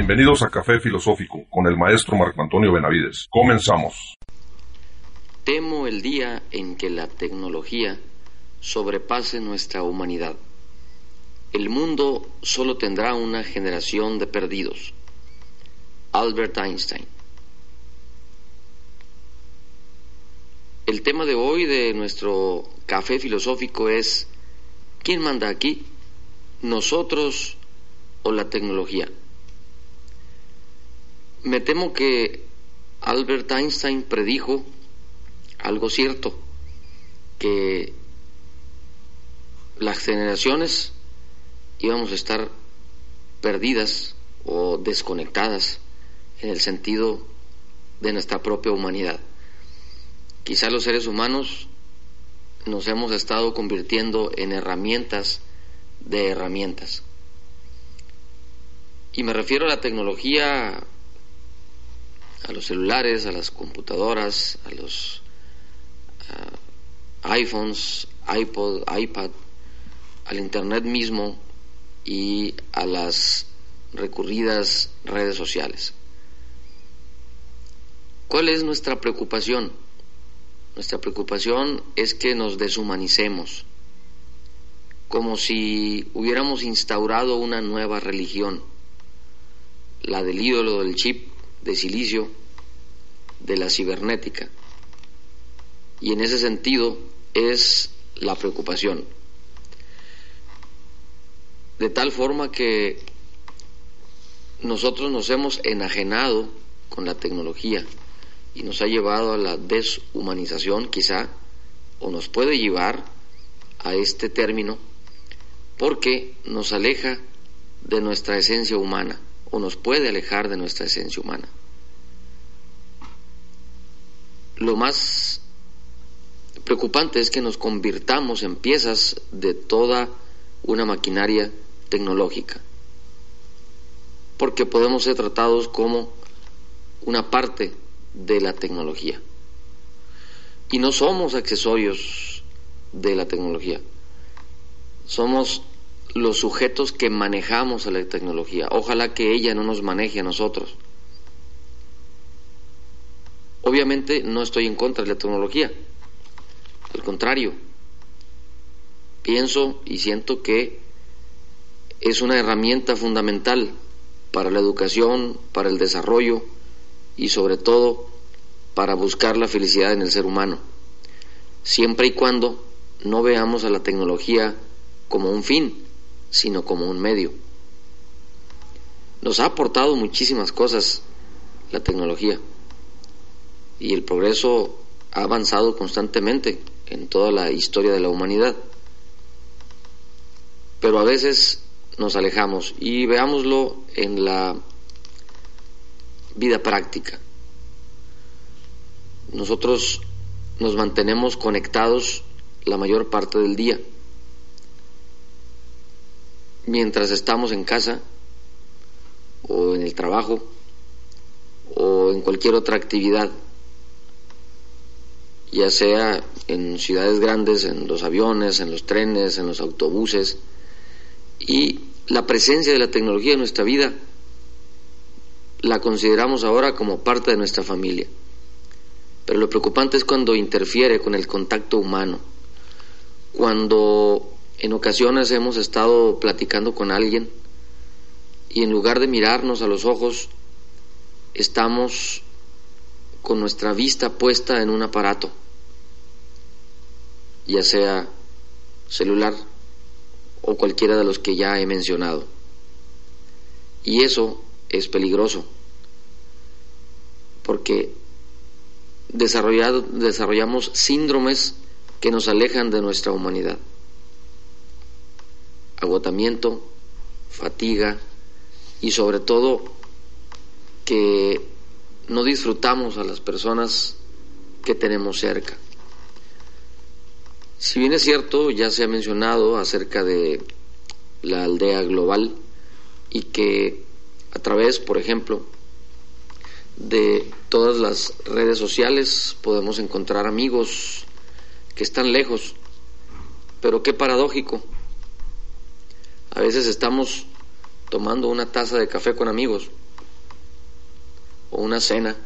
Bienvenidos a Café Filosófico con el maestro Marco Antonio Benavides. Comenzamos. Temo el día en que la tecnología sobrepase nuestra humanidad. El mundo solo tendrá una generación de perdidos. Albert Einstein. El tema de hoy de nuestro café filosófico es ¿quién manda aquí? ¿Nosotros o la tecnología? Me temo que Albert Einstein predijo algo cierto, que las generaciones íbamos a estar perdidas o desconectadas en el sentido de nuestra propia humanidad. Quizá los seres humanos nos hemos estado convirtiendo en herramientas de herramientas. Y me refiero a la tecnología a los celulares, a las computadoras, a los uh, iPhones, iPod, iPad, al Internet mismo y a las recurridas redes sociales. ¿Cuál es nuestra preocupación? Nuestra preocupación es que nos deshumanicemos, como si hubiéramos instaurado una nueva religión, la del ídolo del chip de silicio de la cibernética. Y en ese sentido es la preocupación. De tal forma que nosotros nos hemos enajenado con la tecnología y nos ha llevado a la deshumanización quizá, o nos puede llevar a este término, porque nos aleja de nuestra esencia humana o nos puede alejar de nuestra esencia humana. Lo más preocupante es que nos convirtamos en piezas de toda una maquinaria tecnológica, porque podemos ser tratados como una parte de la tecnología. Y no somos accesorios de la tecnología, somos los sujetos que manejamos a la tecnología. Ojalá que ella no nos maneje a nosotros. Obviamente no estoy en contra de la tecnología. Al contrario, pienso y siento que es una herramienta fundamental para la educación, para el desarrollo y sobre todo para buscar la felicidad en el ser humano, siempre y cuando no veamos a la tecnología como un fin, sino como un medio. Nos ha aportado muchísimas cosas la tecnología y el progreso ha avanzado constantemente en toda la historia de la humanidad. Pero a veces nos alejamos y veámoslo en la vida práctica. Nosotros nos mantenemos conectados la mayor parte del día mientras estamos en casa o en el trabajo o en cualquier otra actividad, ya sea en ciudades grandes, en los aviones, en los trenes, en los autobuses, y la presencia de la tecnología en nuestra vida la consideramos ahora como parte de nuestra familia. Pero lo preocupante es cuando interfiere con el contacto humano, cuando en ocasiones hemos estado platicando con alguien y en lugar de mirarnos a los ojos, estamos con nuestra vista puesta en un aparato, ya sea celular o cualquiera de los que ya he mencionado. Y eso es peligroso, porque desarrollamos síndromes que nos alejan de nuestra humanidad. Agotamiento, fatiga y sobre todo que no disfrutamos a las personas que tenemos cerca. Si bien es cierto, ya se ha mencionado acerca de la aldea global y que a través, por ejemplo, de todas las redes sociales podemos encontrar amigos que están lejos, pero qué paradójico. A veces estamos tomando una taza de café con amigos o una cena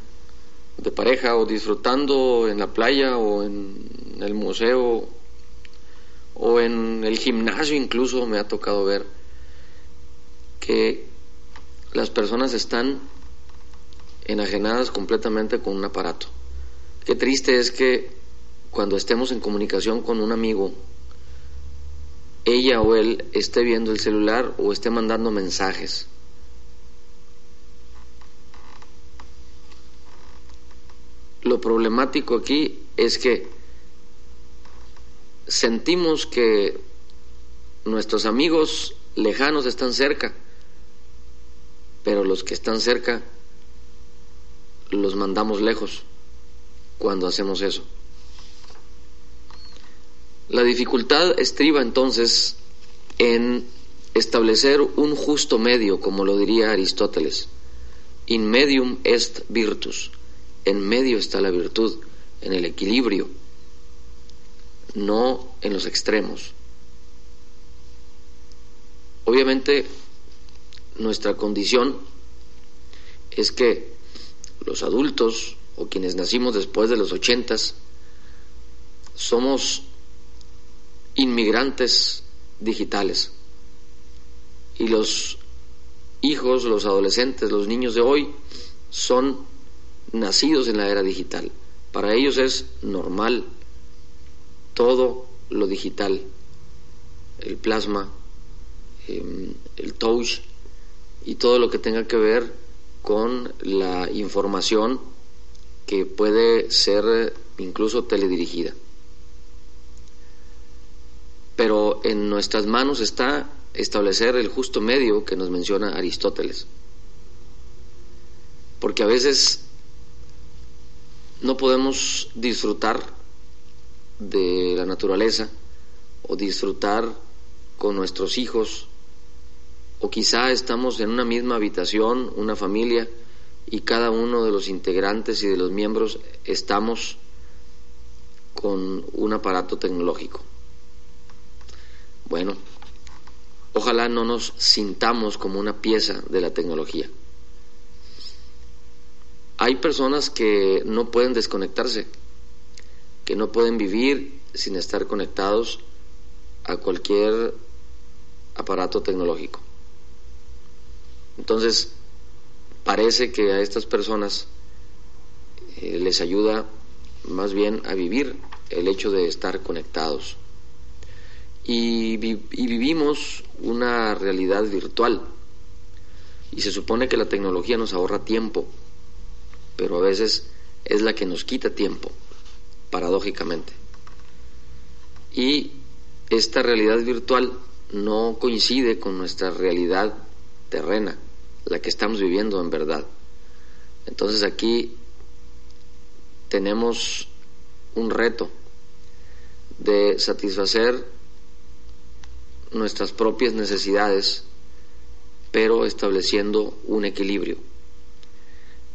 de pareja o disfrutando en la playa o en el museo o en el gimnasio incluso me ha tocado ver que las personas están enajenadas completamente con un aparato. Qué triste es que cuando estemos en comunicación con un amigo, ella o él esté viendo el celular o esté mandando mensajes. Lo problemático aquí es que sentimos que nuestros amigos lejanos están cerca, pero los que están cerca los mandamos lejos cuando hacemos eso. La dificultad estriba entonces en establecer un justo medio, como lo diría Aristóteles. In medium est virtus. En medio está la virtud, en el equilibrio no en los extremos. Obviamente, nuestra condición es que los adultos o quienes nacimos después de los ochentas somos inmigrantes digitales y los hijos, los adolescentes, los niños de hoy son nacidos en la era digital. Para ellos es normal todo lo digital, el plasma, em, el touch y todo lo que tenga que ver con la información que puede ser incluso teledirigida. Pero en nuestras manos está establecer el justo medio que nos menciona Aristóteles. Porque a veces no podemos disfrutar de la naturaleza o disfrutar con nuestros hijos o quizá estamos en una misma habitación, una familia, y cada uno de los integrantes y de los miembros estamos con un aparato tecnológico. Bueno, ojalá no nos sintamos como una pieza de la tecnología. Hay personas que no pueden desconectarse que no pueden vivir sin estar conectados a cualquier aparato tecnológico. Entonces, parece que a estas personas eh, les ayuda más bien a vivir el hecho de estar conectados. Y, y vivimos una realidad virtual. Y se supone que la tecnología nos ahorra tiempo, pero a veces es la que nos quita tiempo paradójicamente. Y esta realidad virtual no coincide con nuestra realidad terrena, la que estamos viviendo en verdad. Entonces aquí tenemos un reto de satisfacer nuestras propias necesidades, pero estableciendo un equilibrio.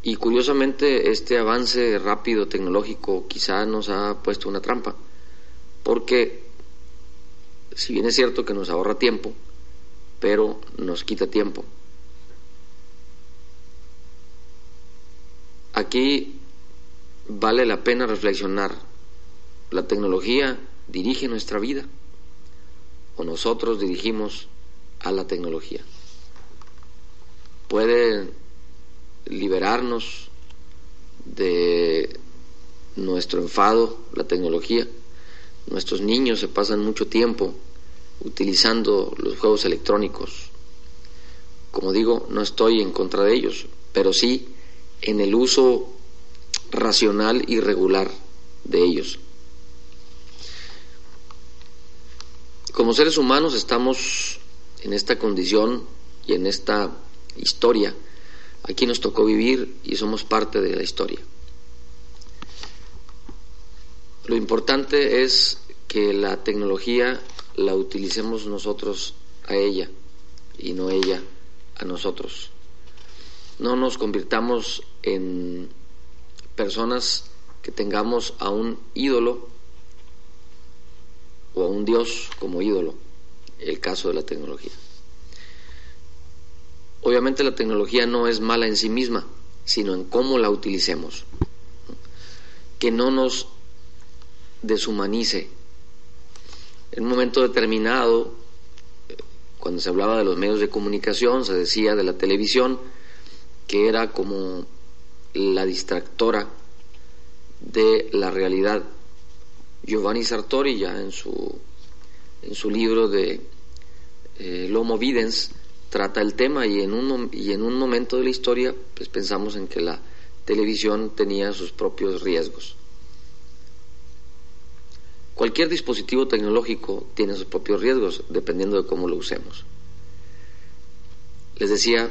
Y curiosamente este avance rápido tecnológico quizá nos ha puesto una trampa, porque si bien es cierto que nos ahorra tiempo, pero nos quita tiempo. Aquí vale la pena reflexionar. ¿La tecnología dirige nuestra vida o nosotros dirigimos a la tecnología? Puede liberarnos de nuestro enfado, la tecnología. Nuestros niños se pasan mucho tiempo utilizando los juegos electrónicos. Como digo, no estoy en contra de ellos, pero sí en el uso racional y regular de ellos. como seres humanos estamos en esta condición y en esta historia. Aquí nos tocó vivir y somos parte de la historia. Lo importante es que la tecnología la utilicemos nosotros a ella y no ella a nosotros. No nos convirtamos en personas que tengamos a un ídolo o a un Dios como ídolo, el caso de la tecnología. Obviamente la tecnología no es mala en sí misma, sino en cómo la utilicemos. Que no nos deshumanice. En un momento determinado, cuando se hablaba de los medios de comunicación, se decía de la televisión, que era como la distractora de la realidad. Giovanni Sartori ya en su, en su libro de eh, Lomo Videns trata el tema y en, un, y en un momento de la historia pues pensamos en que la televisión tenía sus propios riesgos. Cualquier dispositivo tecnológico tiene sus propios riesgos dependiendo de cómo lo usemos. Les decía,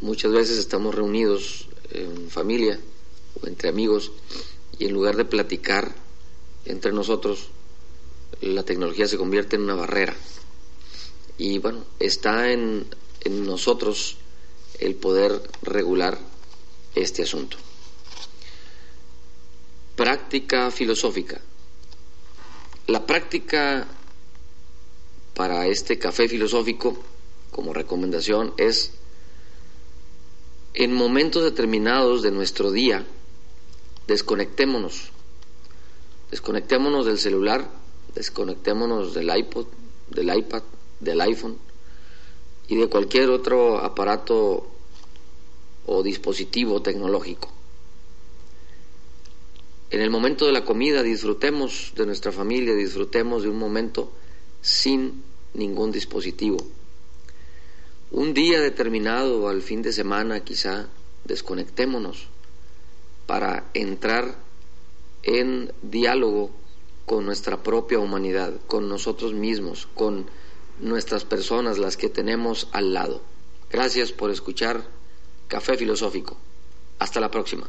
muchas veces estamos reunidos en familia o entre amigos y en lugar de platicar entre nosotros, la tecnología se convierte en una barrera. Y bueno, está en, en nosotros el poder regular este asunto. Práctica filosófica. La práctica para este café filosófico, como recomendación, es en momentos determinados de nuestro día, desconectémonos. Desconectémonos del celular, desconectémonos del iPod, del iPad, del iPhone y de cualquier otro aparato o dispositivo tecnológico. En el momento de la comida disfrutemos de nuestra familia, disfrutemos de un momento sin ningún dispositivo. Un día determinado, al fin de semana quizá, desconectémonos para entrar en diálogo con nuestra propia humanidad, con nosotros mismos, con nuestras personas, las que tenemos al lado. Gracias por escuchar Café Filosófico. Hasta la próxima.